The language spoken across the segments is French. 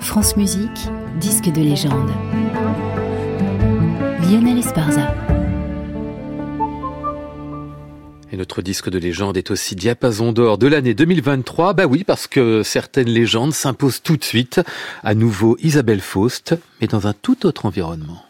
France Musique, disque de légende. Lionel Esparza. Et notre disque de légende est aussi diapason d'or de l'année 2023. Bah oui, parce que certaines légendes s'imposent tout de suite. À nouveau Isabelle Faust, mais dans un tout autre environnement.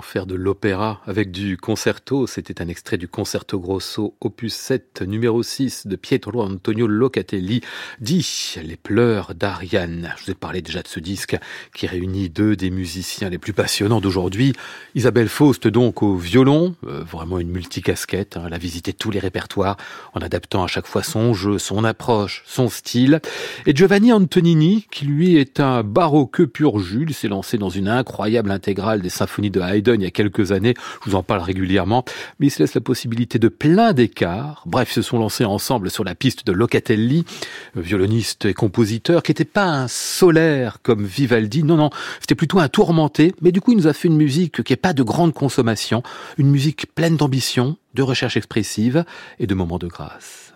Faire de l'opéra avec du concerto C'était un extrait du Concerto Grosso, opus 7, numéro 6 de Pietro Antonio Locatelli, dit Les pleurs d'Ariane. Je vous ai parlé déjà de ce disque qui réunit deux des musiciens les plus passionnants d'aujourd'hui. Isabelle Faust, donc, au violon, euh, vraiment une multicasquette. Hein, elle a visité tous les répertoires en adaptant à chaque fois son jeu, son approche, son style. Et Giovanni Antonini, qui lui est un baroque pur jus, s'est lancé dans une incroyable intégrale des symphonies de Haydn il y a quelques années, je vous en parle régulièrement, mais il se laisse la possibilité de plein d'écarts. Bref, ils se sont lancés ensemble sur la piste de Locatelli, violoniste et compositeur, qui n'était pas un solaire comme Vivaldi, non, non, c'était plutôt un tourmenté, mais du coup il nous a fait une musique qui n'est pas de grande consommation, une musique pleine d'ambition, de recherche expressive et de moments de grâce.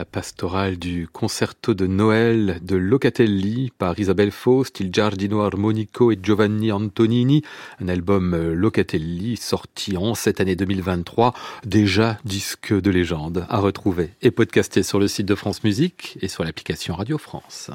La pastorale du concerto de Noël de Locatelli par Isabelle Faust, il Giardino Armonico et Giovanni Antonini, un album euh, Locatelli sorti en cette année 2023, déjà disque de légende à retrouver et podcasté sur le site de France Musique et sur l'application Radio France.